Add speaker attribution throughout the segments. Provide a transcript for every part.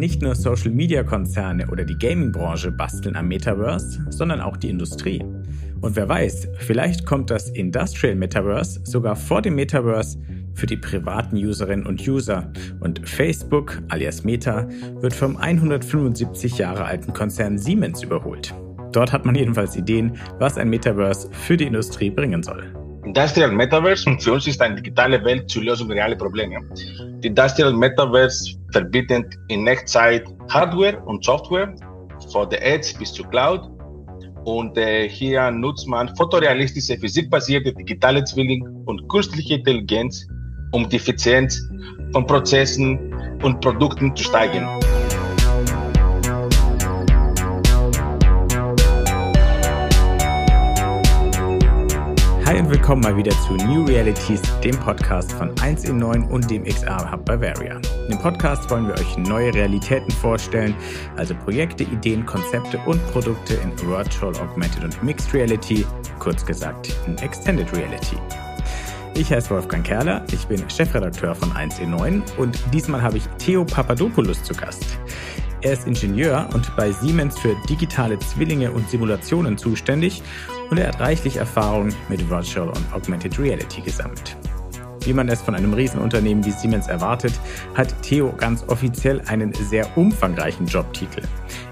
Speaker 1: Nicht nur Social-Media-Konzerne oder die Gaming-Branche basteln am Metaverse, sondern auch die Industrie. Und wer weiß, vielleicht kommt das Industrial Metaverse sogar vor dem Metaverse für die privaten Userinnen und User. Und Facebook, alias Meta, wird vom 175 Jahre alten Konzern Siemens überholt. Dort hat man jedenfalls Ideen, was ein Metaverse für die Industrie bringen soll.
Speaker 2: Industrial Metaverse und für uns ist eine digitale Welt zur Lösung realer Probleme. Die Industrial Metaverse verbindet in Echtzeit Hardware und Software, von der Edge bis zur Cloud. Und äh, hier nutzt man fotorealistische, physikbasierte digitale Zwilling und künstliche Intelligenz, um die Effizienz von Prozessen und Produkten zu steigern.
Speaker 1: Hi und willkommen mal wieder zu New Realities, dem Podcast von 1 in 9 und dem XR Hub Bavaria. Dem Podcast wollen wir euch neue Realitäten vorstellen, also Projekte, Ideen, Konzepte und Produkte in Virtual, Augmented und Mixed Reality, kurz gesagt in Extended Reality. Ich heiße Wolfgang Kerler, ich bin Chefredakteur von 1 in 9 und diesmal habe ich Theo Papadopoulos zu Gast. Er ist Ingenieur und bei Siemens für digitale Zwillinge und Simulationen zuständig und er hat reichlich Erfahrung mit Virtual und Augmented Reality gesammelt. Wie man es von einem Riesenunternehmen wie Siemens erwartet, hat Theo ganz offiziell einen sehr umfangreichen Jobtitel.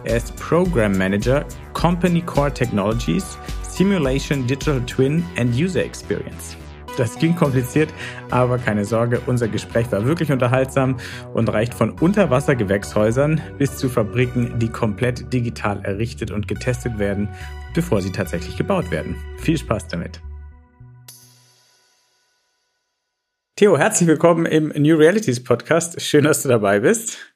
Speaker 1: Er ist Program Manager Company Core Technologies, Simulation Digital Twin and User Experience. Das ging kompliziert, aber keine Sorge, unser Gespräch war wirklich unterhaltsam und reicht von Unterwassergewächshäusern bis zu Fabriken, die komplett digital errichtet und getestet werden, bevor sie tatsächlich gebaut werden. Viel Spaß damit. Theo, herzlich willkommen im New Realities Podcast. Schön, dass du dabei bist.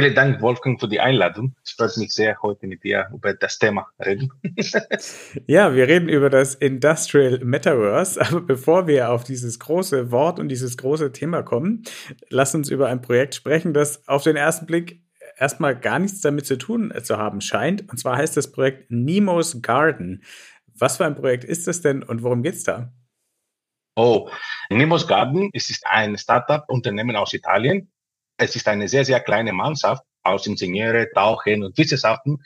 Speaker 2: Vielen Dank, Wolfgang, für die Einladung. Es freut mich sehr, heute mit dir über das Thema reden.
Speaker 1: ja, wir reden über das Industrial Metaverse. Aber bevor wir auf dieses große Wort und dieses große Thema kommen, lass uns über ein Projekt sprechen, das auf den ersten Blick erstmal gar nichts damit zu tun zu haben scheint. Und zwar heißt das Projekt Nemo's Garden. Was für ein Projekt ist das denn und worum geht's da?
Speaker 2: Oh, Nemo's Garden ist ein Startup-Unternehmen aus Italien es ist eine sehr, sehr kleine Mannschaft aus Ingenieure, Tauchen und Wissenschaften.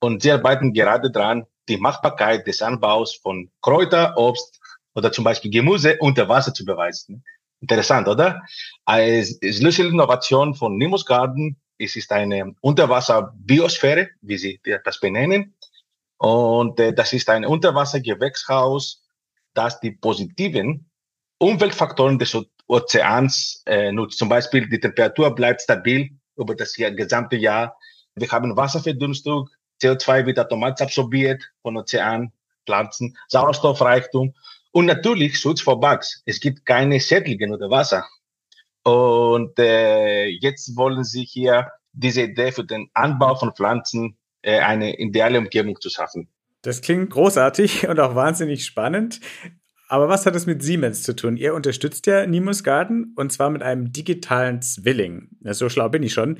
Speaker 2: Und sie arbeiten gerade daran, die Machbarkeit des Anbaus von Kräuter, Obst oder zum Beispiel Gemüse unter Wasser zu beweisen. Interessant, oder? Als Schlüsselinnovation von Nimbus Garden es ist eine Unterwasser-Biosphäre, wie sie das benennen. Und äh, das ist ein Unterwassergewächshaus, das die positiven Umweltfaktoren des Ozeans äh, nutzt. Zum Beispiel die Temperatur bleibt stabil über das gesamte Jahr. Wir haben Wasserverdunstung, CO2 wird automatisch absorbiert von Ozean, Pflanzen, Sauerstoffreichtum und natürlich Schutz vor Bugs. Es gibt keine Schädlinge unter Wasser. Und äh, jetzt wollen sie hier diese Idee für den Anbau von Pflanzen äh, eine ideale Umgebung zu schaffen.
Speaker 1: Das klingt großartig und auch wahnsinnig spannend. Aber was hat es mit Siemens zu tun? Ihr unterstützt ja Nimus Garden und zwar mit einem digitalen Zwilling. Ja, so schlau bin ich schon.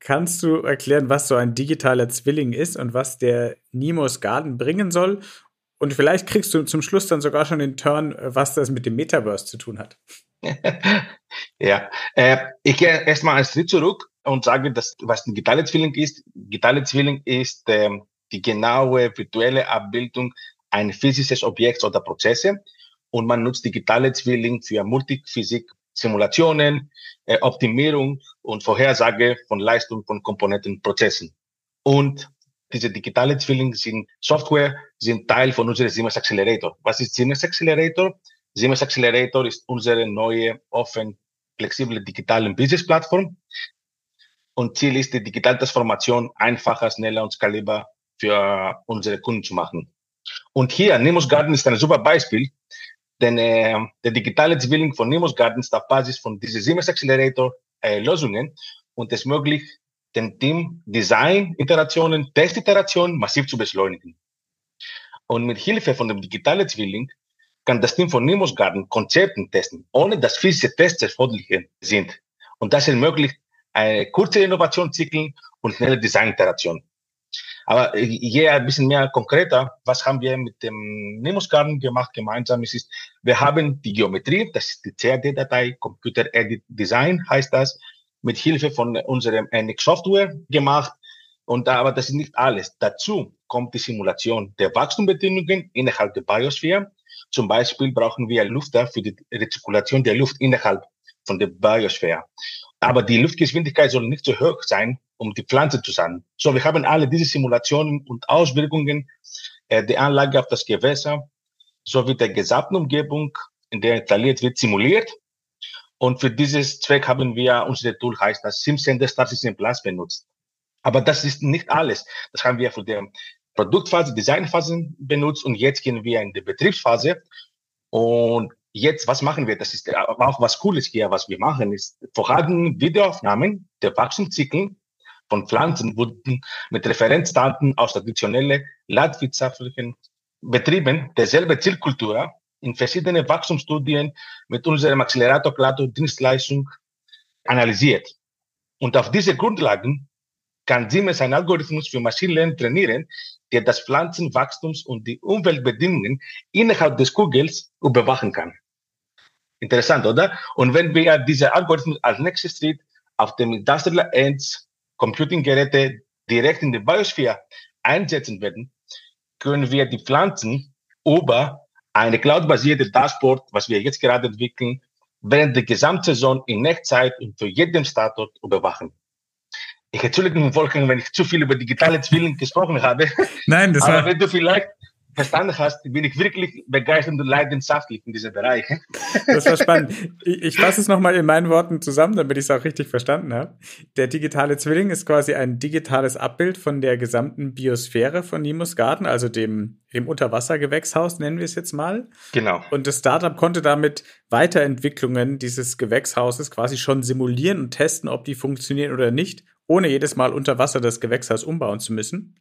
Speaker 1: Kannst du erklären, was so ein digitaler Zwilling ist und was der Nimus Garden bringen soll? Und vielleicht kriegst du zum Schluss dann sogar schon den Turn, was das mit dem Metaverse zu tun hat.
Speaker 2: ja, äh, ich gehe erstmal einen Schritt zurück und sage, dass, was ein digitaler Zwilling ist. Digitale Zwilling ist äh, die genaue virtuelle Abbildung eines physischen Objekts oder Prozesse und man nutzt digitale Zwilling für Multiphysik, Simulationen, äh, Optimierung und Vorhersage von Leistung von Komponenten Prozessen. Und diese digitale Zwilling sind Software, sind Teil von unserem Siemens Accelerator. Was ist Siemens Accelerator? Siemens Accelerator ist unsere neue, offen, flexible digitale Business-Plattform. Und Ziel ist, die digitale Transformation einfacher, schneller und skalierbar für unsere Kunden zu machen. Und hier, Nemos Garden ist ein super Beispiel, denn äh, der digitale Zwilling von Nemos Garden Basis von diesem Siemens Accelerator äh, Lösungen und es möglich, den Team Design Iterationen, Testiterationen massiv zu beschleunigen. Und mit Hilfe von dem digitalen Zwilling kann das Team von Nemos Garden Konzepten testen, ohne dass physische Tests erforderlich sind. Und das ermöglicht eine kurze Innovationszyklen und schnelle Design-Iterationen. Aber je ein bisschen mehr konkreter, was haben wir mit dem Nemus Garden gemacht gemeinsam? Es ist, wir haben die Geometrie, das ist die CAD-Datei, Computer Edit Design heißt das. mit Hilfe von unserem NX Software gemacht. Und aber das ist nicht alles. Dazu kommt die Simulation der Wachstumbedingungen innerhalb der Biosphäre. Zum Beispiel brauchen wir Lüfter für die Rezirkulation der Luft innerhalb von der Biosphäre. Aber die Luftgeschwindigkeit soll nicht so hoch sein, um die Pflanze zu sein. So, wir haben alle diese Simulationen und Auswirkungen äh, der Anlage auf das Gewässer sowie der gesamten Umgebung, in der installiert wird, simuliert. Und für dieses Zweck haben wir unser Tool heißt das SimCenter Star System Plus benutzt. Aber das ist nicht alles. Das haben wir für die Produktphase, Designphase benutzt und jetzt gehen wir in die Betriebsphase. Und jetzt, was machen wir? Das ist auch was Cooles hier, was wir machen, ist vorhandene Videoaufnahmen der Wachstumszyklen von Pflanzen wurden mit Referenzdaten aus traditionellen landwirtschaftlichen Betrieben derselbe Zielkultur in verschiedene Wachstumsstudien mit unserem Accelerator Klato Dienstleistung analysiert. Und auf diese Grundlagen kann Siemens einen Algorithmus für Machine Learning trainieren, der das Pflanzenwachstums und die Umweltbedingungen innerhalb des Kugels überwachen kann. Interessant, oder? Und wenn wir diese Algorithmus als nächstes Schritt auf dem Industrial Ends Computing-Geräte direkt in die Biosphäre einsetzen werden, können wir die Pflanzen über eine cloud-basierte Dashboard, was wir jetzt gerade entwickeln, während der Gesamtsaison in Echtzeit und für jeden Standort überwachen. Ich entschuldige mich, Wolfgang, wenn ich zu viel über digitale Zwillinge gesprochen habe.
Speaker 1: Nein, das
Speaker 2: Aber
Speaker 1: war...
Speaker 2: wenn du vielleicht verstanden hast, bin ich wirklich begeistert und leidenschaftlich in diesem Bereich.
Speaker 1: Das war spannend. Ich, ich fasse es nochmal in meinen Worten zusammen, damit ich es auch richtig verstanden habe. Der digitale Zwilling ist quasi ein digitales Abbild von der gesamten Biosphäre von Nimus Garten, also dem, dem Unterwassergewächshaus, nennen wir es jetzt mal.
Speaker 2: Genau.
Speaker 1: Und das Startup konnte damit Weiterentwicklungen dieses Gewächshauses quasi schon simulieren und testen, ob die funktionieren oder nicht, ohne jedes Mal unter Wasser das Gewächshaus umbauen zu müssen.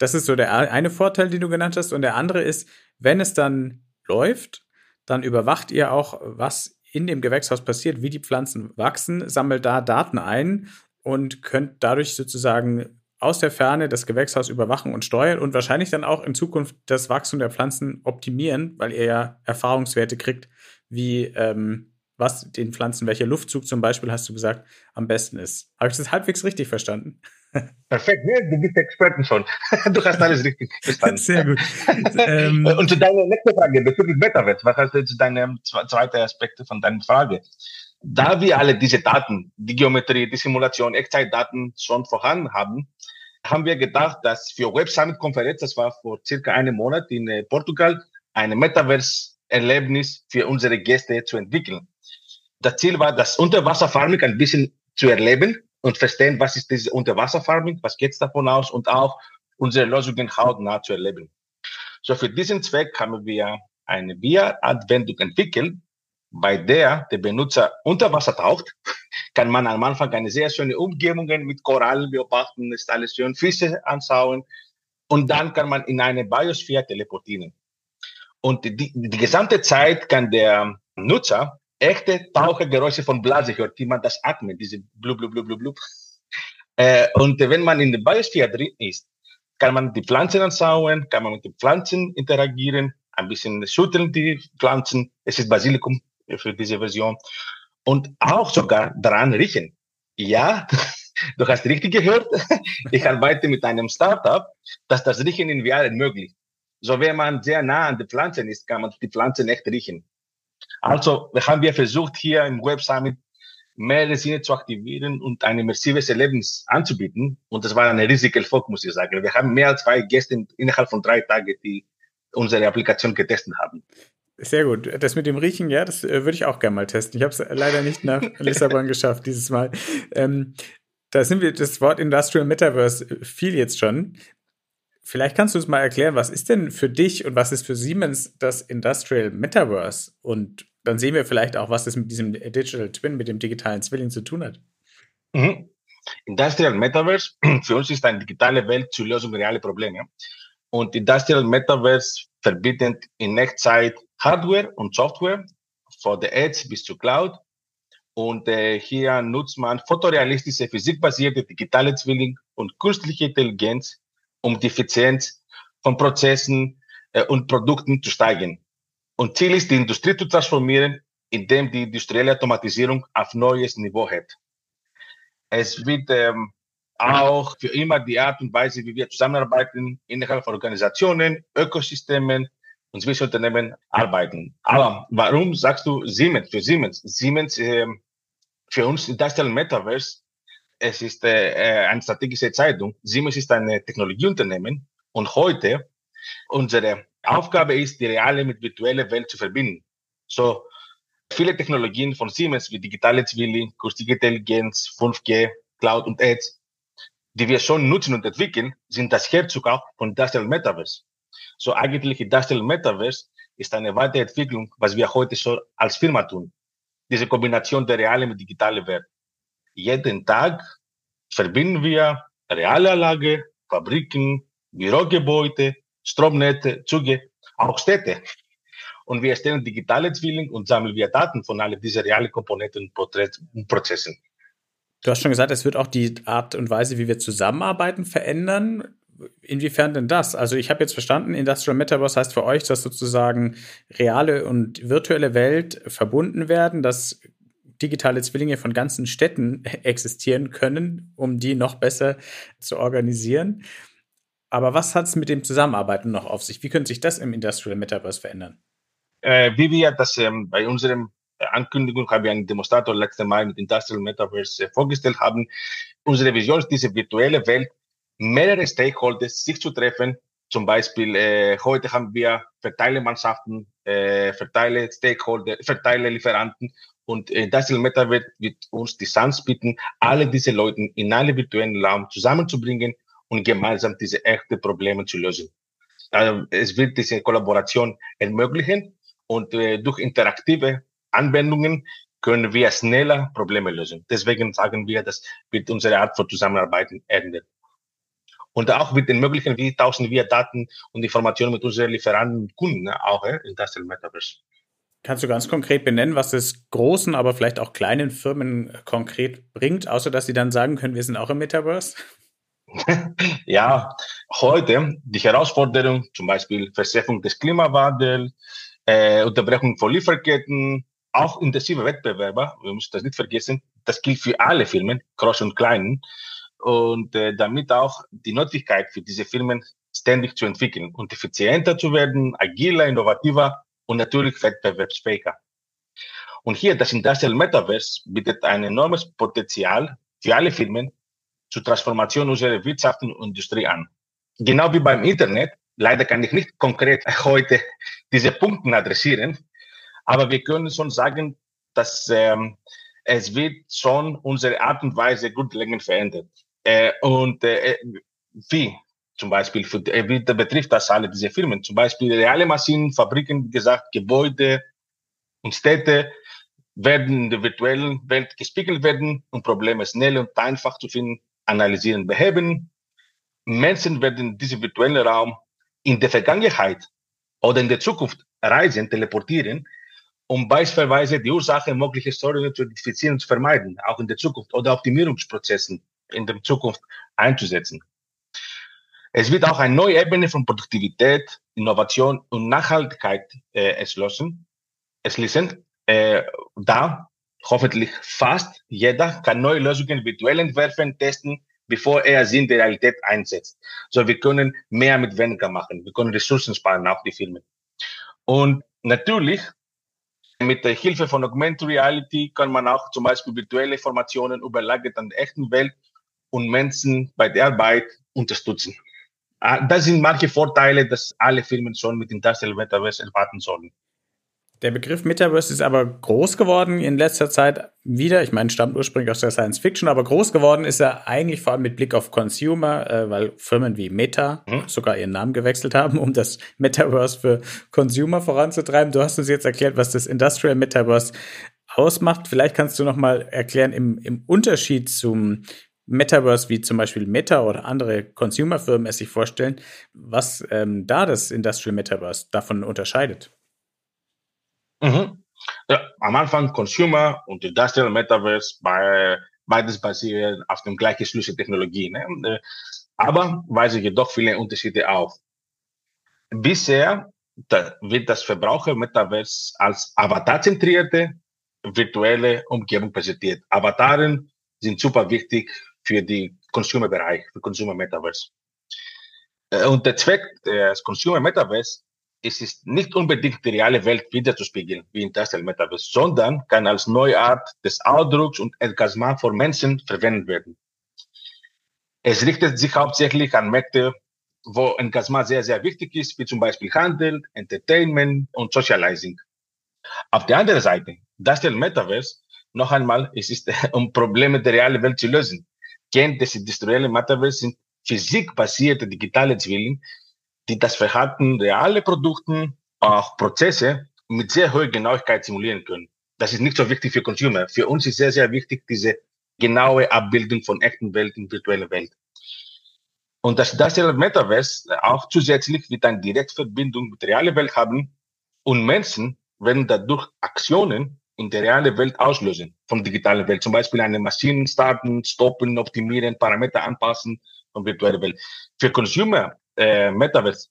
Speaker 1: Das ist so der eine Vorteil, den du genannt hast. Und der andere ist, wenn es dann läuft, dann überwacht ihr auch, was in dem Gewächshaus passiert, wie die Pflanzen wachsen, sammelt da Daten ein und könnt dadurch sozusagen aus der Ferne das Gewächshaus überwachen und steuern und wahrscheinlich dann auch in Zukunft das Wachstum der Pflanzen optimieren, weil ihr ja Erfahrungswerte kriegt, wie ähm, was den Pflanzen, welcher Luftzug zum Beispiel, hast du gesagt, am besten ist. Habe ich das halbwegs richtig verstanden?
Speaker 2: Perfekt, ne? du bist Experten schon. Du hast alles richtig verstanden.
Speaker 1: Sehr gut.
Speaker 2: ähm, Und zu deiner letzten Frage bezüglich Metaverse, was hast du zu deinem zweiten Aspekt von deiner Frage? Da wir alle diese Daten, die Geometrie, die Simulation, Echtzeitdaten schon vorhanden haben, haben wir gedacht, dass für Web Summit Konferenz, das war vor circa einem Monat in äh, Portugal, eine Metaverse-Erlebnis für unsere Gäste zu entwickeln. Das Ziel war, das Unterwasserfarming ein bisschen zu erleben und verstehen, was ist diese Unterwasserfarming, was geht davon aus und auch unsere Lösungen hautnah zu erleben. So für diesen Zweck haben wir eine VR-Anwendung entwickelt, bei der der Benutzer unter Wasser taucht, kann man am Anfang eine sehr schöne Umgebung mit Korallen beobachten, ist alles schön, Fische anschauen und dann kann man in eine Biosphäre teleportieren. Und die, die gesamte Zeit kann der Nutzer echte Tauchergeräusche von Blase hört, die man das atmet, diese blub, blub, blub, blub, blub. Äh, und wenn man in der Biosphäre drin ist, kann man die Pflanzen anschauen, kann man mit den Pflanzen interagieren, ein bisschen schütteln die Pflanzen. Es ist Basilikum für diese Version. Und auch sogar daran riechen. Ja, du hast richtig gehört. Ich arbeite mit einem Startup, das das Riechen in VR ermöglicht. So, wenn man sehr nah an den Pflanzen ist, kann man die Pflanzen echt riechen. Also haben wir versucht, hier im Web Summit mehrere Sinne zu aktivieren und ein immersives Erlebnis anzubieten. Und das war ein riesiger Erfolg, muss ich sagen. Wir haben mehr als zwei Gäste innerhalb von drei Tagen, die unsere Applikation getestet haben.
Speaker 1: Sehr gut. Das mit dem Riechen, ja, das äh, würde ich auch gerne mal testen. Ich habe es leider nicht nach Lissabon geschafft dieses Mal. Ähm, da sind wir, das Wort Industrial Metaverse fiel jetzt schon. Vielleicht kannst du es mal erklären, was ist denn für dich und was ist für Siemens das Industrial Metaverse? Und dann sehen wir vielleicht auch, was es mit diesem Digital Twin, mit dem digitalen Zwilling zu tun hat.
Speaker 2: Mhm. Industrial Metaverse für uns ist eine digitale Welt zur Lösung realer Probleme. Und Industrial Metaverse verbindet in Echtzeit Hardware und Software, von der Edge bis zur Cloud. Und äh, hier nutzt man fotorealistische, physikbasierte digitale Zwilling und künstliche Intelligenz um die Effizienz von Prozessen äh, und Produkten zu steigern. Und Ziel ist, die Industrie zu transformieren, indem die industrielle Automatisierung auf neues Niveau hat. Es wird ähm, auch für immer die Art und Weise, wie wir zusammenarbeiten innerhalb von Organisationen, Ökosystemen und Zwischenunternehmen arbeiten. Aber warum sagst du Siemens für Siemens? Siemens äh, für uns Industrial Metaverse, es ist äh, eine strategische Zeitung. Siemens ist ein Technologieunternehmen und heute unsere Aufgabe ist, die reale mit virtuelle Welt zu verbinden. So viele Technologien von Siemens wie digitale Zwilling, künstliche Intelligenz, 5G, Cloud und Edge, die wir schon nutzen und entwickeln, sind das Herzog auch von Industrial Metaverse. So eigentlich Industrial Metaverse ist eine Weiterentwicklung, was wir heute schon als Firma tun. Diese Kombination der realen mit digitalen Welt. Jeden Tag verbinden wir reale Anlage, Fabriken, Bürogebäude, Stromnetze, Züge, auch Städte. Und wir erstellen digitale Zwilling und sammeln wir Daten von all diesen realen Komponenten und Prozessen.
Speaker 1: Du hast schon gesagt, es wird auch die Art und Weise, wie wir zusammenarbeiten, verändern. Inwiefern denn das? Also ich habe jetzt verstanden, Industrial Metaverse heißt für euch, dass sozusagen reale und virtuelle Welt verbunden werden, dass digitale Zwillinge von ganzen Städten existieren können, um die noch besser zu organisieren. Aber was hat es mit dem Zusammenarbeiten noch auf sich? Wie könnte sich das im Industrial Metaverse verändern?
Speaker 2: Äh, wie wir das ähm, bei unserem äh, Ankündigung haben wir einen Demonstrator letzte Mal mit Industrial Metaverse äh, vorgestellt haben. Unsere Vision ist diese virtuelle Welt, mehrere Stakeholders sich zu treffen. Zum Beispiel äh, heute haben wir Verteilemannschaften, äh, Verteile Stakeholder, Verteile Lieferanten und äh, Industrial Metaverse wird uns die Chance bieten, alle diese Leute in einem virtuellen Raum zusammenzubringen und gemeinsam diese echten Probleme zu lösen. Also es wird diese Kollaboration ermöglichen und äh, durch interaktive Anwendungen können wir schneller Probleme lösen. Deswegen sagen wir, das wird unsere Art von Zusammenarbeiten ändern. Und auch wird ermöglichen, wie tauschen wir Daten und Informationen mit unseren Lieferanten und Kunden, auch äh, in das Metaverse.
Speaker 1: Kannst du ganz konkret benennen, was es großen, aber vielleicht auch kleinen Firmen konkret bringt, außer dass sie dann sagen können, wir sind auch im Metaverse?
Speaker 2: ja, heute die Herausforderung, zum Beispiel Verschärfung des Klimawandels, äh, Unterbrechung von Lieferketten, auch intensive Wettbewerber, wir müssen das nicht vergessen, das gilt für alle Firmen, groß und klein, und äh, damit auch die Notwendigkeit für diese Firmen ständig zu entwickeln und effizienter zu werden, agiler, innovativer und natürlich wettbewerbsfähiger. Und hier das Industrial Metaverse bietet ein enormes Potenzial für alle Firmen zur Transformation unserer Wirtschaft und Industrie an. Genau wie beim Internet, leider kann ich nicht konkret heute diese Punkte adressieren, aber wir können schon sagen, dass ähm, es wird schon unsere Art und Weise grundlegend verändert. Äh, und äh, wie? Zum Beispiel, für, äh, betrifft das alle diese Firmen? Zum Beispiel reale Maschinen, Fabriken, wie gesagt, Gebäude und Städte werden in der virtuellen Welt gespiegelt werden, um Probleme schnell und einfach zu finden analysieren, beheben. Menschen werden in diesem virtuellen Raum in der Vergangenheit oder in der Zukunft reisen, teleportieren, um beispielsweise die Ursache möglicher Störungen zu identifizieren und zu vermeiden, auch in der Zukunft oder Optimierungsprozessen in der Zukunft einzusetzen. Es wird auch eine neue Ebene von Produktivität, Innovation und Nachhaltigkeit äh, erschlossen, erschließen, äh, da hoffentlich fast jeder kann neue Lösungen virtuell entwerfen, testen, bevor er sie in der Realität einsetzt. So, wir können mehr mit weniger machen. Wir können Ressourcen sparen, auch die Firmen. Und natürlich, mit der Hilfe von Augmented Reality kann man auch zum Beispiel virtuelle Formationen überlagert an der echten Welt und Menschen bei der Arbeit unterstützen. Ah, das sind manche Vorteile, dass alle Firmen schon mit Industrial Metaverse erwarten sollen.
Speaker 1: Der Begriff Metaverse ist aber groß geworden in letzter Zeit wieder. Ich meine, stammt ursprünglich aus der Science Fiction, aber groß geworden ist er eigentlich vor allem mit Blick auf Consumer, äh, weil Firmen wie Meta hm? sogar ihren Namen gewechselt haben, um das Metaverse für Consumer voranzutreiben. Du hast uns jetzt erklärt, was das Industrial Metaverse ausmacht. Vielleicht kannst du noch mal erklären im, im Unterschied zum Metaverse, wie zum Beispiel Meta oder andere Consumer-Firmen es sich vorstellen, was ähm, da das Industrial Metaverse davon unterscheidet.
Speaker 2: Mhm. Ja, am Anfang Consumer und Industrial Metaverse, bei, beides basiert auf dem gleichen Schlüsseltechnologie. Ne? Äh, aber weisen jedoch viele Unterschiede auf. Bisher da wird das Verbraucher-Metaverse als avatarzentrierte virtuelle Umgebung präsentiert. Avataren sind super wichtig für die Consumer-Bereich, für Consumer Metaverse. Äh, und der Zweck des Consumer Metaverse es ist nicht unbedingt die reale Welt wiederzuspiegeln, wie in Industrial Metaverse, sondern kann als neue Art des Ausdrucks und Engagement von Menschen verwendet werden. Es richtet sich hauptsächlich an Märkte, wo Engagement sehr, sehr wichtig ist, wie zum Beispiel Handel, Entertainment und Socializing. Auf der anderen Seite, Industrial Metaverse, noch einmal, es ist, um Probleme der realen Welt zu lösen. Kennt des industriellen Metaverse sind physikbasierte digitale Zwillinge, die das Verhalten realer Produkten, auch Prozesse mit sehr hoher Genauigkeit simulieren können. Das ist nicht so wichtig für Consumer. Für uns ist sehr, sehr wichtig diese genaue Abbildung von echten Welt in virtueller Welt. Und das Industrial Metaverse auch zusätzlich wird eine Direktverbindung mit der realen Welt haben und Menschen werden dadurch Aktionen in der realen Welt auslösen von digitaler Welt. Zum Beispiel eine Maschine starten, stoppen, optimieren, Parameter anpassen von virtueller Welt. Für Consumer äh, Metaverse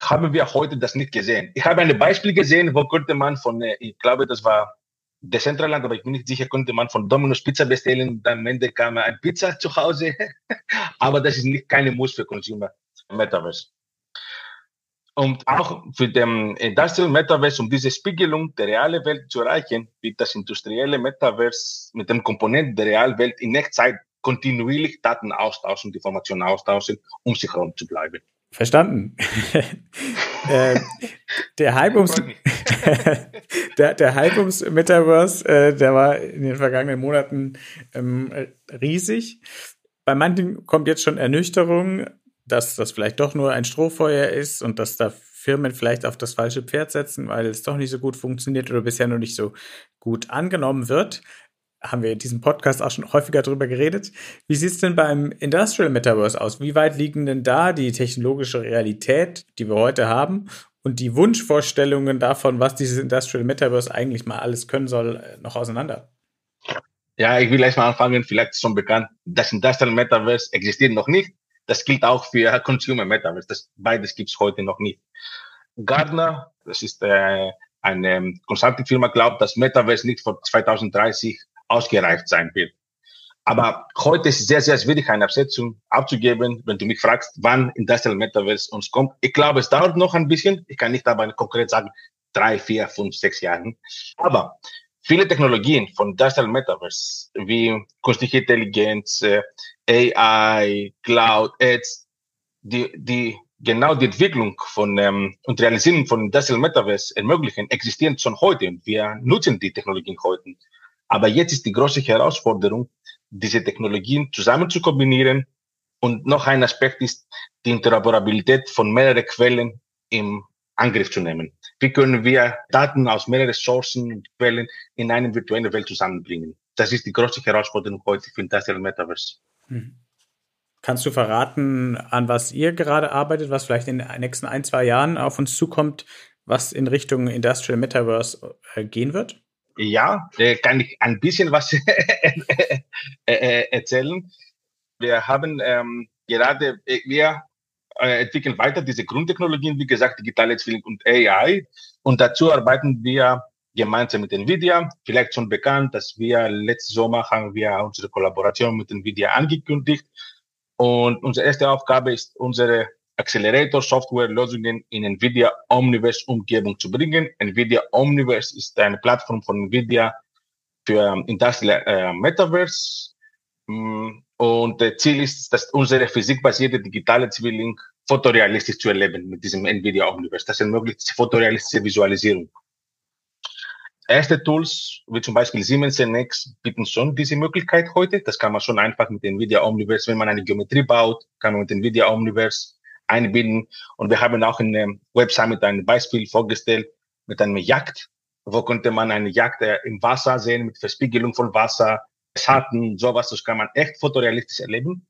Speaker 2: haben wir heute das nicht gesehen. Ich habe ein Beispiel gesehen, wo konnte man von, äh, ich glaube, das war Decentraland, aber ich bin nicht sicher, konnte man von Domino's Pizza bestellen und am Ende kam ein Pizza zu Hause. aber das ist nicht keine Muss für Consumer Metaverse. Und auch für den Industrial Metaverse, um diese Spiegelung der realen Welt zu erreichen, wird das industrielle Metaverse mit dem Komponenten der realen Welt in Echtzeit kontinuierlich Daten austauschen, Informationen austauschen, um sich herum zu bleiben.
Speaker 1: Verstanden. äh, der Hype ums, der, der Hype ums Metaverse, äh, der war in den vergangenen Monaten ähm, riesig. Bei manchen kommt jetzt schon Ernüchterung, dass das vielleicht doch nur ein Strohfeuer ist und dass da Firmen vielleicht auf das falsche Pferd setzen, weil es doch nicht so gut funktioniert oder bisher noch nicht so gut angenommen wird haben wir in diesem Podcast auch schon häufiger darüber geredet. Wie sieht es denn beim Industrial Metaverse aus? Wie weit liegen denn da die technologische Realität, die wir heute haben, und die Wunschvorstellungen davon, was dieses Industrial Metaverse eigentlich mal alles können soll, noch auseinander?
Speaker 2: Ja, ich will erstmal anfangen, vielleicht schon bekannt, das Industrial Metaverse existiert noch nicht. Das gilt auch für Consumer Metaverse. Das, beides gibt es heute noch nicht. Gardner, das ist äh, eine Consulting-Firma, glaubt, dass Metaverse nicht vor 2030 ausgereift sein wird. Aber heute ist es sehr, sehr schwierig, eine Absetzung abzugeben, wenn du mich fragst, wann Industrial Metaverse uns kommt. Ich glaube, es dauert noch ein bisschen. Ich kann nicht aber konkret sagen, drei, vier, fünf, sechs Jahren. Aber viele Technologien von Industrial Metaverse, wie künstliche Intelligenz, AI, Cloud, Ads, die, die genau die Entwicklung von ähm, und Realisierung von Industrial Metaverse ermöglichen, existieren schon heute und wir nutzen die Technologien heute. Aber jetzt ist die große Herausforderung, diese Technologien zusammen zu kombinieren. Und noch ein Aspekt ist die Interoperabilität von mehreren Quellen im Angriff zu nehmen. Wie können wir Daten aus mehreren Sourcen und Quellen in eine virtuelle Welt zusammenbringen? Das ist die große Herausforderung heute für Industrial Metaverse. Hm.
Speaker 1: Kannst du verraten, an was ihr gerade arbeitet, was vielleicht in den nächsten ein, zwei Jahren auf uns zukommt, was in Richtung Industrial Metaverse äh, gehen wird?
Speaker 2: ja, kann ich ein bisschen was äh, äh, erzählen. Wir haben ähm, gerade, äh, wir äh, entwickeln weiter diese Grundtechnologien, wie gesagt, digitale Zwilling und AI. Und dazu arbeiten wir gemeinsam mit NVIDIA. Vielleicht schon bekannt, dass wir letzten Sommer haben wir unsere Kollaboration mit NVIDIA angekündigt. Und unsere erste Aufgabe ist, unsere Accelerator-Software-Lösungen in NVIDIA Omniverse-Umgebung zu bringen. NVIDIA Omniverse ist eine Plattform von NVIDIA für Industrial äh, Metaverse. Und das Ziel ist, dass unsere physikbasierte digitale Zwilling fotorealistisch zu erleben mit diesem NVIDIA Omniverse. Das ermöglicht fotorealistische Visualisierung. Erste Tools, wie zum Beispiel Siemens NX, bieten schon diese Möglichkeit heute. Das kann man schon einfach mit NVIDIA Omniverse, wenn man eine Geometrie baut, kann man mit NVIDIA Omniverse einbinden. Und wir haben auch in der Website mit einem Beispiel vorgestellt mit einem Jagd, wo konnte man eine Jagd äh, im Wasser sehen mit Verspiegelung von Wasser, Schatten, sowas. Das kann man echt fotorealistisch erleben.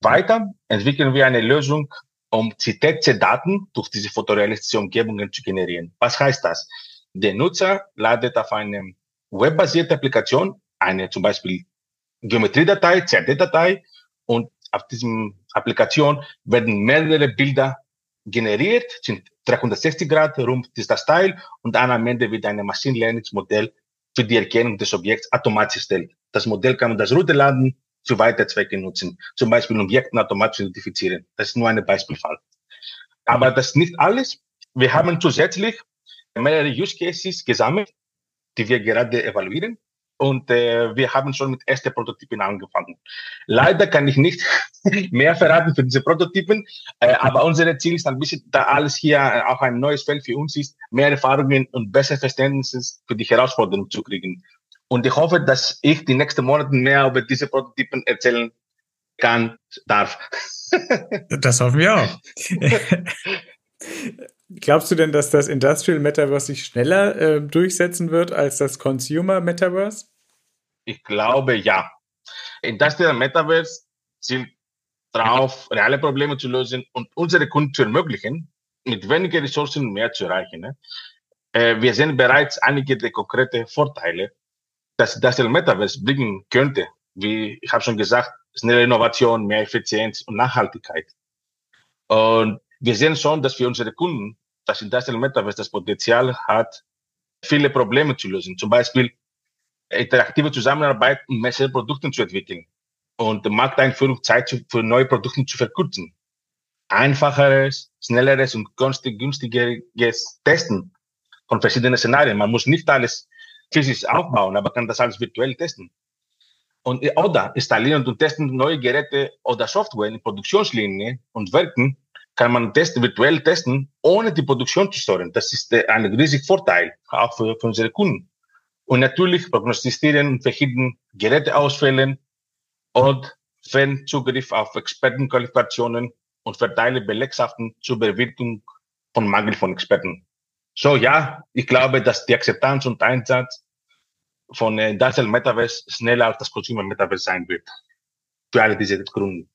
Speaker 2: Weiter entwickeln wir eine Lösung, um zitätische Daten durch diese fotorealistische Umgebungen zu generieren. Was heißt das? Der Nutzer ladet auf eine webbasierte Applikation eine zum Beispiel Geometriedatei, CAD-Datei und auf diesem Applikation werden mehrere Bilder generiert, sind 360 Grad rum ist das Teil und dann am Ende wird ein Machine Learning Modell für die Erkennung des Objekts automatisch erstellt. Das Modell kann man das runterladen, zu weiter Zwecke nutzen. Zum Beispiel Objekten automatisch identifizieren. Das ist nur ein Beispielfall. Aber das ist nicht alles. Wir haben zusätzlich mehrere Use Cases gesammelt, die wir gerade evaluieren. Und äh, wir haben schon mit ersten Prototypen angefangen. Leider kann ich nicht mehr verraten für diese Prototypen, äh, aber unser Ziel ist ein bisschen, da alles hier auch ein neues Feld für uns ist, mehr Erfahrungen und besser Verständnis für die Herausforderungen zu kriegen. Und ich hoffe, dass ich die nächsten Monate mehr über diese Prototypen erzählen kann, darf.
Speaker 1: das hoffen wir auch. Glaubst du denn, dass das Industrial Metaverse sich schneller äh, durchsetzen wird als das Consumer Metaverse?
Speaker 2: Ich glaube ja. Industrial Metaverse zielt darauf, reale Probleme zu lösen und unsere Kunden zu ermöglichen, mit weniger Ressourcen mehr zu erreichen. Ne? Äh, wir sehen bereits einige der konkrete Vorteile, dass das Metaverse bringen könnte. Wie ich habe schon gesagt, schnelle Innovation, mehr Effizienz und Nachhaltigkeit. Und wir sehen schon, dass für unsere Kunden das Industrial Metaverse das Potenzial hat, viele Probleme zu lösen. Zum Beispiel interaktive Zusammenarbeit, um bessere Produkte zu entwickeln und Markteinführung Zeit für neue Produkte zu verkürzen. Einfacheres, schnelleres und günstigeres Testen von verschiedenen Szenarien. Man muss nicht alles physisch aufbauen, aber kann das alles virtuell testen. Und, oder installieren und testen neue Geräte oder Software in Produktionslinien und Werken kann man testen, virtuell testen, ohne die Produktion zu steuern. Das ist ein riesiger Vorteil, auch für, für unsere Kunden. Und natürlich prognostizieren und verhindern Geräteausfällen und Fernzugriff auf Expertenqualifikationen und verteile Belegschaften zur Bewertung von Mangel von Experten. So, ja, ich glaube, dass die Akzeptanz und Einsatz von äh, Industrial Metaverse schneller als das Consumer Metaverse sein wird. Für alle diese Gründe.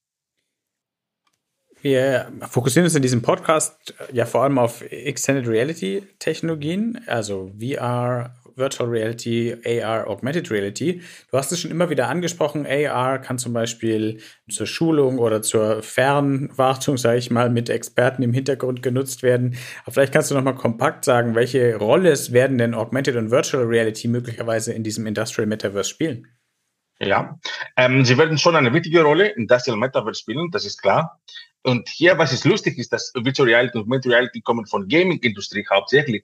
Speaker 1: Wir fokussieren uns in diesem Podcast ja vor allem auf Extended Reality Technologien, also VR, Virtual Reality, AR, Augmented Reality. Du hast es schon immer wieder angesprochen. AR kann zum Beispiel zur Schulung oder zur Fernwartung, sage ich mal, mit Experten im Hintergrund genutzt werden. Aber vielleicht kannst du noch mal kompakt sagen, welche Rolle werden denn Augmented und Virtual Reality möglicherweise in diesem Industrial Metaverse spielen?
Speaker 2: Ja, ähm, sie werden schon eine wichtige Rolle in Industrial Metaverse spielen, das ist klar. Und hier, was ist lustig ist, dass Virtual Reality und Augmented Reality kommen von Gaming-Industrie hauptsächlich.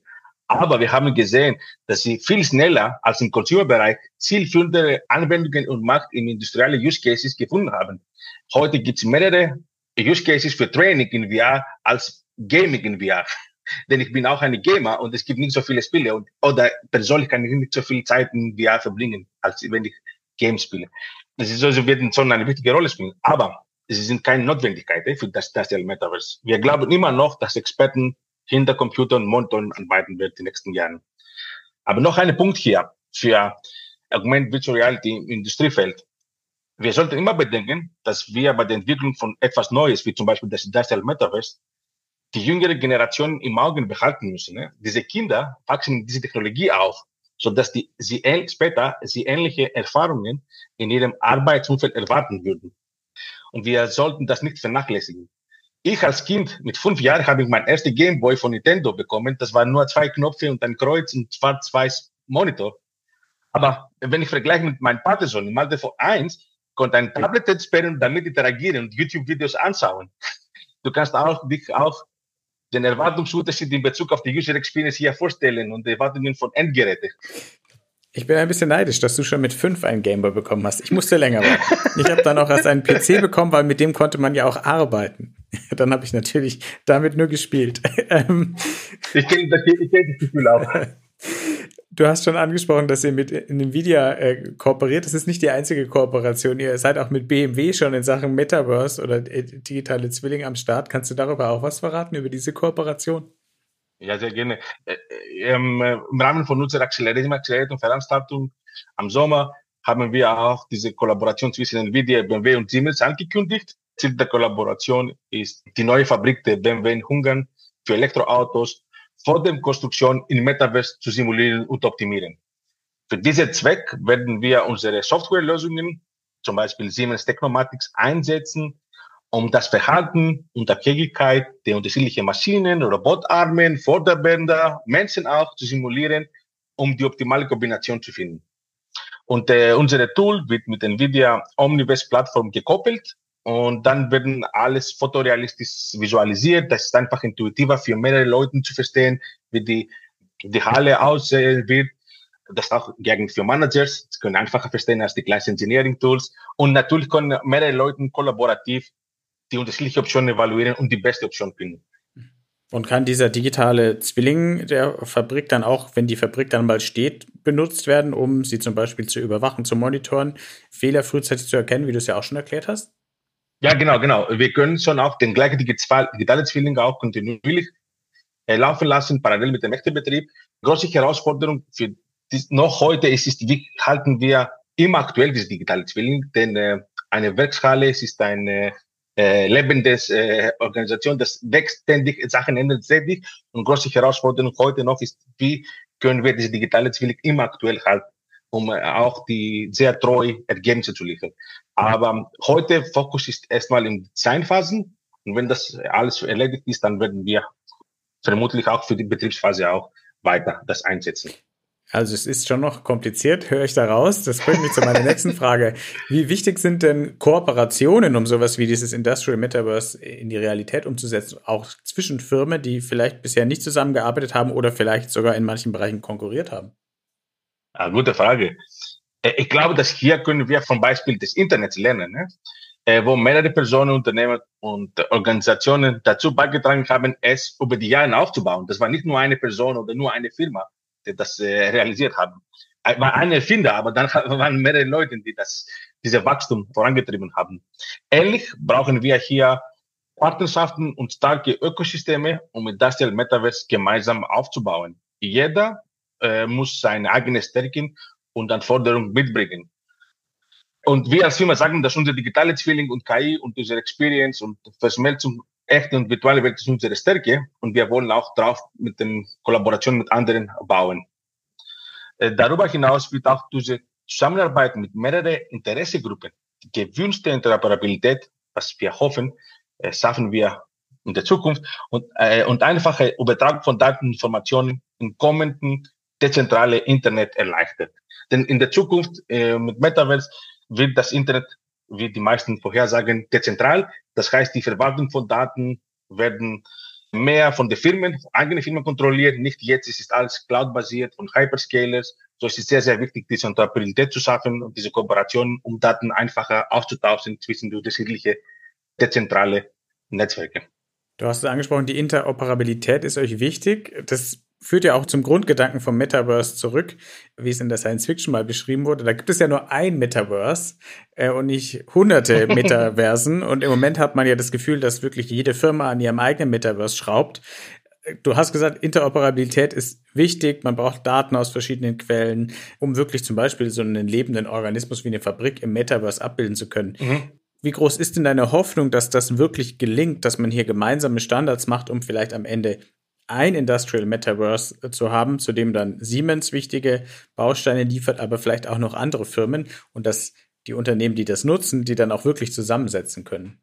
Speaker 2: Aber wir haben gesehen, dass sie viel schneller als im Consumer-Bereich zielführende Anwendungen und Markt in industrielle Use Cases gefunden haben. Heute gibt es mehrere Use Cases für Training in VR als Gaming in VR. Denn ich bin auch eine Gamer und es gibt nicht so viele Spiele und, oder persönlich kann ich nicht so viel Zeit in VR verbringen, als wenn ich Games spiele. Das ist also, wird schon eine wichtige Rolle spielen. Aber sie sind keine Notwendigkeit eh, für das, das Metaverse. Wir glauben immer noch, dass Experten hinter Computer und Monitoren arbeiten wird in den nächsten Jahren. Aber noch ein Punkt hier für Augmented Virtual Reality im Industriefeld. Wir sollten immer bedenken, dass wir bei der Entwicklung von etwas Neues, wie zum Beispiel das Industrial Metaverse, die jüngere Generation im Auge behalten müssen. Ne? Diese Kinder wachsen diese Technologie auf, sodass die, sie später sie ähnliche Erfahrungen in ihrem Arbeitsumfeld erwarten würden. Und wir sollten das nicht vernachlässigen. Ich als Kind mit fünf Jahren habe ich mein erster Gameboy von Nintendo bekommen. Das waren nur zwei Knöpfe und ein Kreuz und schwarz-weiß Monitor. Aber wenn ich vergleiche mit meinem Vatersohn im Alter von eins, konnte ein Tablet entsperren damit interagieren und YouTube-Videos anschauen. Du kannst auch dich auch den Erwartungsunterschied in Bezug auf die User Experience hier vorstellen und die Erwartungen von Endgeräten.
Speaker 1: Ich bin ein bisschen neidisch, dass du schon mit fünf einen Gameboy bekommen hast. Ich musste länger warten. Ich habe dann auch erst einen PC bekommen, weil mit dem konnte man ja auch arbeiten. Dann habe ich natürlich damit nur gespielt. Ähm,
Speaker 2: ich kenne das, das Gefühl auch.
Speaker 1: Du hast schon angesprochen, dass ihr mit Nvidia äh, kooperiert. Das ist nicht die einzige Kooperation. Ihr seid auch mit BMW schon in Sachen Metaverse oder äh, digitale Zwilling am Start. Kannst du darüber auch was verraten, über diese Kooperation?
Speaker 2: Ja, sehr gerne. Äh, äh, Im, Rahmen von unserer Accelerator Veranstaltung am Sommer haben wir auch diese Kollaboration zwischen Nvidia, BMW und Siemens angekündigt. Ziel der Kollaboration ist die neue Fabrik der BMW in Ungarn für Elektroautos vor der Konstruktion in Metaverse zu simulieren und optimieren. Für diesen Zweck werden wir unsere Softwarelösungen, zum Beispiel Siemens Technomatics, einsetzen, um das Verhalten und Abhängigkeit der unterschiedlichen Maschinen, Robotarmen, Vorderbänder, Menschen auch zu simulieren, um die optimale Kombination zu finden. Und äh, unsere Tool wird mit NVIDIA Omniverse Plattform gekoppelt und dann werden alles fotorealistisch visualisiert. Das ist einfach intuitiver für mehrere Leute zu verstehen, wie die, die Halle aussehen wird. Das ist auch gegen für Managers. Sie können einfacher verstehen als die gleichen Engineering Tools. Und natürlich können mehrere Leute kollaborativ die unterschiedliche Optionen evaluieren und die beste Option finden.
Speaker 1: Und kann dieser digitale Zwilling der Fabrik dann auch, wenn die Fabrik dann mal steht, benutzt werden, um sie zum Beispiel zu überwachen, zu monitoren, Fehler frühzeitig zu erkennen, wie du es ja auch schon erklärt hast?
Speaker 2: Ja, genau, genau. Wir können schon auch den gleichen digitale Zwilling auch kontinuierlich äh, laufen lassen, parallel mit dem echten Betrieb. Große Herausforderung für dies, noch heute ist, ist, wie halten wir immer aktuell dieses digitale Zwilling, denn äh, eine Werkshalle es ist eine äh, lebendes äh, Organisation, das wächst ständig, Sachen ändern ständig und große Herausforderung heute noch ist, wie können wir diese digitale Zwilling immer aktuell halten, um äh, auch die sehr treu Ergebnisse zu liefern. Aber heute Fokus ist erstmal in Designphasen und wenn das alles erledigt ist, dann werden wir vermutlich auch für die Betriebsphase auch weiter das einsetzen.
Speaker 1: Also es ist schon noch kompliziert, höre ich da raus. Das bringt mich zu meiner nächsten Frage. Wie wichtig sind denn Kooperationen, um sowas wie dieses Industrial Metaverse in die Realität umzusetzen, auch zwischen Firmen, die vielleicht bisher nicht zusammengearbeitet haben oder vielleicht sogar in manchen Bereichen konkurriert haben?
Speaker 2: Ja, gute Frage. Äh, ich glaube, dass hier können wir vom Beispiel des Internets lernen, ne? Äh, wo mehrere Personen, Unternehmen und Organisationen dazu beigetragen haben, es über die Jahre aufzubauen. Das war nicht nur eine Person oder nur eine Firma, das äh, realisiert haben. War eine Erfinder, aber dann waren mehrere Leute, die das, diese Wachstum vorangetrieben haben. Ähnlich brauchen wir hier Partnerschaften und starke Ökosysteme, um Industrial Metaverse gemeinsam aufzubauen. Jeder äh, muss seine eigene Stärken und Anforderungen mitbringen. Und wir als Firma sagen, dass unser digitale Zwilling und KI und unsere Experience und Verschmelzung echte und virtuelle Welt ist unsere Stärke und wir wollen auch drauf mit den Kollaboration mit anderen bauen. Äh, darüber hinaus wird auch diese Zusammenarbeit mit mehreren Interessegruppen, die gewünschte Interoperabilität, was wir hoffen, äh, schaffen wir in der Zukunft und, äh, und einfache Übertragung von Dateninformationen im kommenden dezentrale Internet erleichtert. Denn in der Zukunft äh, mit Metaverse wird das Internet wie die meisten vorhersagen, dezentral. Das heißt, die Verwaltung von Daten werden mehr von den Firmen, eigene Firmen kontrolliert. Nicht jetzt, es ist alles cloud-basiert von Hyperscalers. So es ist sehr, sehr wichtig, diese Interoperabilität zu schaffen und diese Kooperation, um Daten einfacher auszutauschen zwischen die unterschiedliche dezentrale Netzwerke.
Speaker 1: Du hast es angesprochen, die Interoperabilität ist euch wichtig. Das führt ja auch zum Grundgedanken vom Metaverse zurück, wie es in der Science Fiction mal beschrieben wurde. Da gibt es ja nur ein Metaverse äh, und nicht hunderte Metaversen. und im Moment hat man ja das Gefühl, dass wirklich jede Firma an ihrem eigenen Metaverse schraubt. Du hast gesagt, Interoperabilität ist wichtig. Man braucht Daten aus verschiedenen Quellen, um wirklich zum Beispiel so einen lebenden Organismus wie eine Fabrik im Metaverse abbilden zu können. Mhm. Wie groß ist denn deine Hoffnung, dass das wirklich gelingt, dass man hier gemeinsame Standards macht, um vielleicht am Ende ein Industrial Metaverse äh, zu haben, zu dem dann Siemens wichtige Bausteine liefert, aber vielleicht auch noch andere Firmen und dass die Unternehmen, die das nutzen, die dann auch wirklich zusammensetzen können.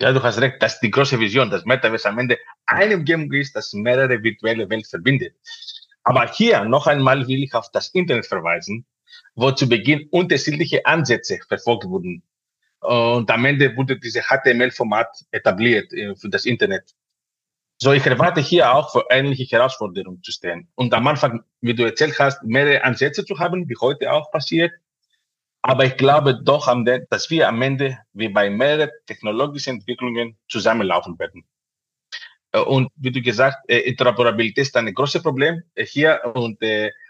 Speaker 2: Ja, du hast recht, das ist die große Vision, dass Metaverse am Ende eine Umgebung ist, das mehrere virtuelle Welt verbindet. Aber hier noch einmal will ich auf das Internet verweisen, wo zu Beginn unterschiedliche Ansätze verfolgt wurden. Und am Ende wurde dieses HTML-Format etabliert äh, für das Internet. So, ich erwarte hier auch für ähnliche Herausforderungen zu stehen. Und am Anfang, wie du erzählt hast, mehrere Ansätze zu haben, wie heute auch passiert. Aber ich glaube doch, dass wir am Ende, wie bei mehreren technologischen Entwicklungen, zusammenlaufen werden. Äh, und wie du gesagt, äh, Interoperabilität ist ein großes Problem äh, hier. Und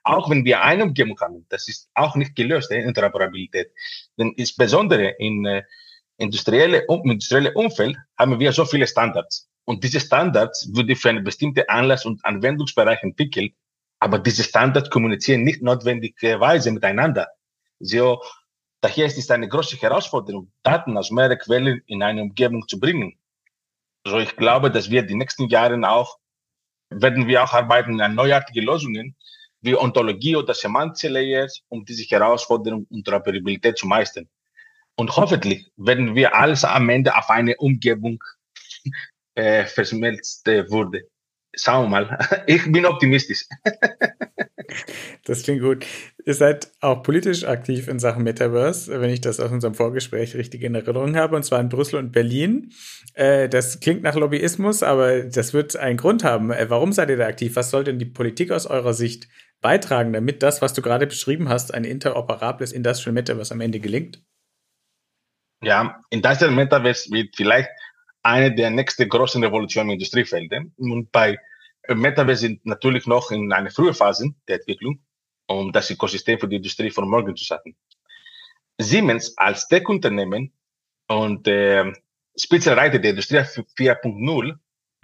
Speaker 2: auch wenn wir eine Umgebung haben, das ist auch nicht gelöst, Interoperabilität. Denn insbesondere in industrielle, um, industrielle Umfeld haben wir so viele Standards. Und diese Standards würde für einen bestimmten Anlass und Anwendungsbereich entwickelt, aber diese Standards kommunizieren nicht notwendigerweise miteinander. So, daher ist es eine große Herausforderung, Daten aus mehreren Quellen in eine Umgebung zu bringen. So, ich glaube, dass wir die nächsten Jahre auch, werden wir auch arbeiten an neuartige Lösungen, wie Ontologie oder semantische Layers, um diese Herausforderung und Interoperabilität zu meistern. Und hoffentlich werden wir alles am Ende auf eine Umgebung äh, verschmelzt wurde. Schauen wir mal. Ich bin optimistisch.
Speaker 1: Das klingt gut. Ihr seid auch politisch aktiv in Sachen Metaverse, wenn ich das aus unserem Vorgespräch richtig in Erinnerung habe, und zwar in Brüssel und Berlin. Äh, das klingt nach Lobbyismus, aber das wird einen Grund haben. Äh, warum seid ihr da aktiv? Was soll denn die Politik aus eurer Sicht beitragen, damit das, was du gerade beschrieben hast, ein interoperables Industrial Metaverse am Ende gelingt?
Speaker 2: Ja, Industrial Metaverse wird vielleicht eine der nächsten großen Revolutionen im Industriefeld. Und bei Metaverse sind natürlich noch in einer frühen Phase der Entwicklung, um das Ökosystem für die Industrie von morgen zu schaffen. Siemens als Tech-Unternehmen und äh, Spitzenreiter der Industrie 4.0,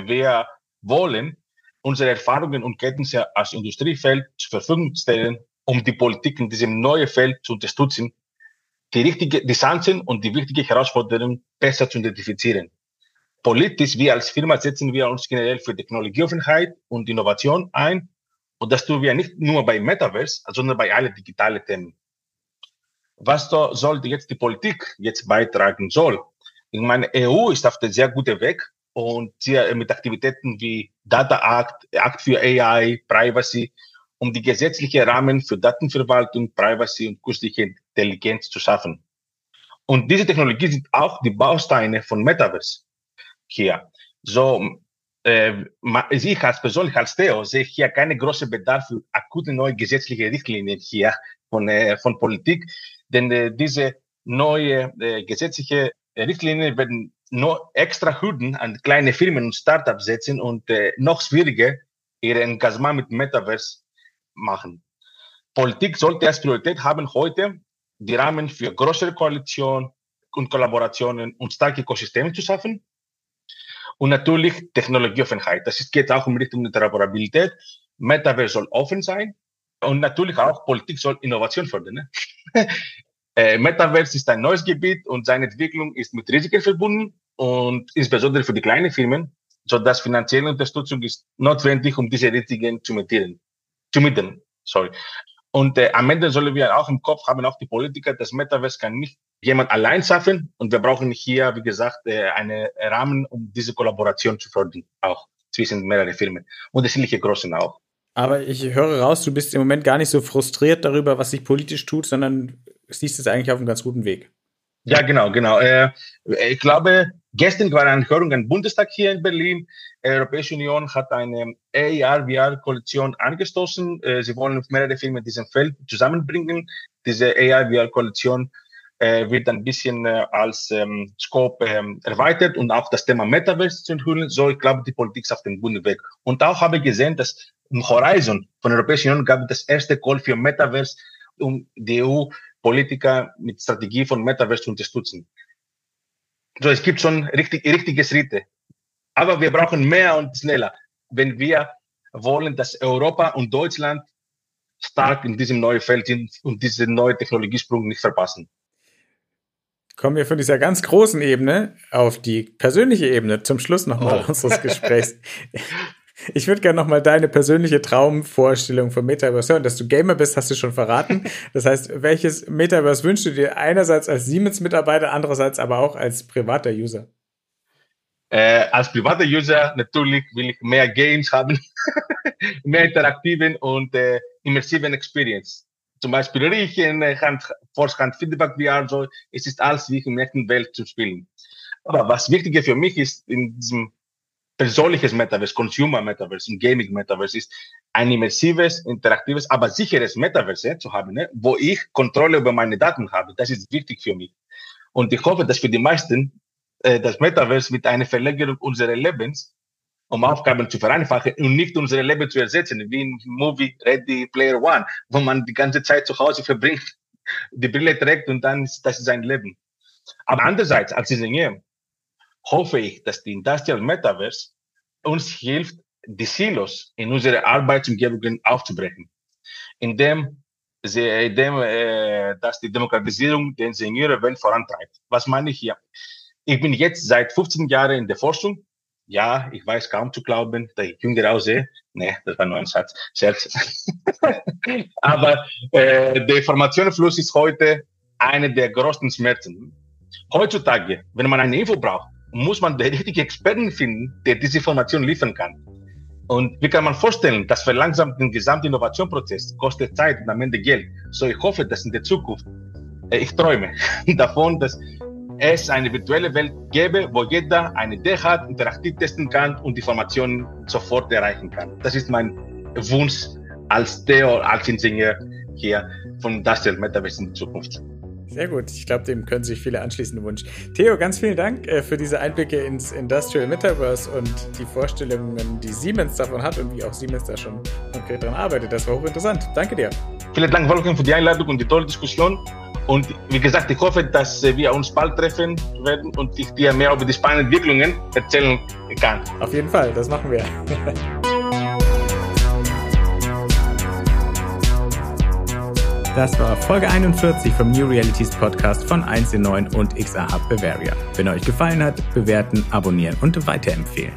Speaker 2: wir wollen unsere Erfahrungen und Kenntnisse als Industriefeld zur Verfügung stellen, um die Politik in diesem neuen Feld zu unterstützen, die richtige, die Chancen und die wichtige Herausforderungen besser zu identifizieren politisch, wir als Firma setzen wir uns generell für Technologieoffenheit und Innovation ein. Und das tun wir nicht nur bei Metaverse, sondern bei allen digitalen Themen. Was da sollte jetzt die Politik jetzt beitragen soll? Ich meine, EU ist auf dem sehr guten Weg und hier mit Aktivitäten wie Data Act, Act für AI, Privacy, um die gesetzlichen Rahmen für Datenverwaltung, Privacy und künstliche Intelligenz zu schaffen. Und diese Technologie sind auch die Bausteine von Metaverse hier. So, äh, ich als persönlich als Theo sehe hier keine große Bedarf für akute neue gesetzliche Richtlinien hier von, äh, von Politik, denn äh, diese neue äh, gesetzliche Richtlinien werden nur extra Hürden an kleine Firmen und Startups setzen und äh, noch schwieriger ihr Engagement mit Metaverse machen. Politik sollte als Priorität haben heute die Rahmen für größere Koalitionen und Kollaborationen und starke Ökosysteme zu schaffen und natürlich Technologieoffenheit. Das geht auch um Richtung Interoperabilität. Metaverse soll offen sein. Und natürlich auch Politik soll Innovation fördern. Ne? äh, Metaverse ist ein neues Gebiet und seine Entwicklung ist mit Risiken verbunden und insbesondere für die kleinen Firmen, so dass finanzielle Unterstützung ist notwendig, um diese Risiken zu mitigieren. Zu mitigieren, sorry. Und äh, am Ende sollen wir auch im Kopf haben, auch die Politiker, das Metaverse kann nicht jemand allein schaffen. Und wir brauchen hier, wie gesagt, äh, einen Rahmen, um diese Kollaboration zu fördern, auch zwischen mehreren Firmen. Unterschiedliche Großen auch.
Speaker 1: Aber ich höre raus, du bist im Moment gar nicht so frustriert darüber, was sich politisch tut, sondern siehst es eigentlich auf einem ganz guten Weg.
Speaker 2: Ja, genau, genau. Äh, ich glaube, gestern war eine Hörung im Bundestag hier in Berlin. Die Europäische Union hat eine AR-VR-Koalition angestoßen. Äh, sie wollen mehrere Firmen in diesem Feld zusammenbringen. Diese AR-VR-Koalition äh, wird ein bisschen äh, als ähm, Scope ähm, erweitert und auch das Thema Metaverse zu enthüllen. So, ich glaube, die Politik ist auf dem guten Weg. Und auch habe ich gesehen, dass im Horizon von der Europäischen Union gab es das erste Call für Metaverse, um die EU-Politiker mit Strategie von Metaverse zu unterstützen. So, es gibt schon richtig, richtige Schritte. Aber wir brauchen mehr und schneller, wenn wir wollen, dass Europa und Deutschland stark in diesem neuen Feld sind und diesen neuen Technologiesprung nicht verpassen
Speaker 1: kommen wir von dieser ganz großen Ebene auf die persönliche Ebene zum Schluss nochmal oh. unseres Gesprächs. Ich würde gerne nochmal deine persönliche Traumvorstellung vom Metaverse hören. Dass du Gamer bist, hast du schon verraten. Das heißt, welches Metaverse wünschst du dir einerseits als Siemens-Mitarbeiter, andererseits aber auch als privater User?
Speaker 2: Äh, als privater User natürlich will ich mehr Games haben, mehr interaktiven und äh, immersiven Experience zum Beispiel riechen, Hand, Force Hand Feedback VR, so, es ist alles wie in der echten Welt zu spielen. Aber was wichtiger für mich ist in diesem persönliches Metaverse, Consumer Metaverse und Gaming Metaverse ist ein immersives, interaktives, aber sicheres Metaverse zu haben, ne, wo ich Kontrolle über meine Daten habe. Das ist wichtig für mich. Und ich hoffe, dass für die meisten äh, das Metaverse mit einer Verlängerung unseres Lebens um Aufgaben zu vereinfachen und nicht unsere Leben zu ersetzen, wie in Movie Ready Player One, wo man die ganze Zeit zu Hause verbringt, die Brille trägt und dann ist das sein Leben. Aber andererseits, als Ingenieur, hoffe ich, dass die Industrial Metaverse uns hilft, die Silos in unsere Arbeitsumgebungen aufzubrechen, indem, sie, indem äh, dass die Demokratisierung der Ingenieurwelt vorantreibt. Was meine ich hier? Ich bin jetzt seit 15 Jahren in der Forschung ja, ich weiß kaum zu glauben, dass ich jünger aussehe. Nee, das war nur ein Satz, Scherz. Aber äh, der Informationenfluss ist heute eine der größten Schmerzen. Heutzutage, wenn man eine Info braucht, muss man den richtigen Experten finden, der diese Information liefern kann. Und wie kann man vorstellen, das verlangsamt den gesamten Innovationsprozess, kostet Zeit und am Ende Geld. So ich hoffe, dass in der Zukunft, äh, ich träume davon, dass es eine virtuelle Welt gäbe, wo jeder eine Idee hat, interaktiv testen kann und Informationen sofort erreichen kann. Das ist mein Wunsch als Theo, als Ingenieur hier von Industrial Metaverse in Zukunft.
Speaker 1: Sehr gut. Ich glaube, dem können sich viele anschließen, Wunsch. Theo, ganz vielen Dank äh, für diese Einblicke ins Industrial Metaverse und die Vorstellungen, die Siemens davon hat und wie auch Siemens da schon konkret dran arbeitet. Das war hochinteressant. Danke dir.
Speaker 2: Vielen Dank, Wolfgang, für die Einladung und die tolle Diskussion. Und wie gesagt, ich hoffe, dass äh, wir uns bald treffen werden und ich dir mehr über die spannenden Entwicklungen erzählen kann.
Speaker 1: Auf jeden Fall, das machen wir. Das war Folge 41 vom New Realities Podcast von 1 in 9 und XR Hub Bavaria. Wenn euch gefallen hat, bewerten, abonnieren und weiterempfehlen.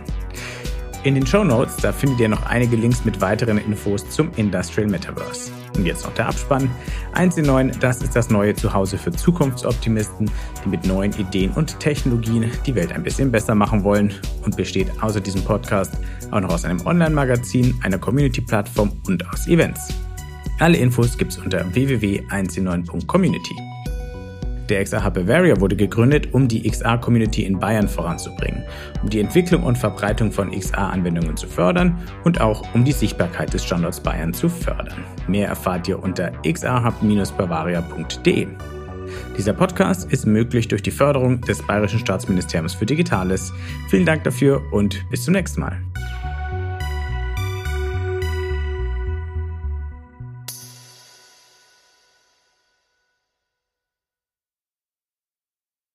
Speaker 1: In den Show Notes, da findet ihr noch einige Links mit weiteren Infos zum Industrial Metaverse. Und jetzt noch der Abspann. 1 in 9, das ist das neue Zuhause für Zukunftsoptimisten, die mit neuen Ideen und Technologien die Welt ein bisschen besser machen wollen und besteht außer diesem Podcast auch noch aus einem Online-Magazin, einer Community-Plattform und aus Events. Alle Infos gibt's unter www.109.community. Der Hub Bavaria wurde gegründet, um die XR-Community in Bayern voranzubringen, um die Entwicklung und Verbreitung von XR-Anwendungen zu fördern und auch um die Sichtbarkeit des Standorts Bayern zu fördern. Mehr erfahrt ihr unter xrhub-bavaria.de. Dieser Podcast ist möglich durch die Förderung des Bayerischen Staatsministeriums für Digitales. Vielen Dank dafür und bis zum nächsten Mal.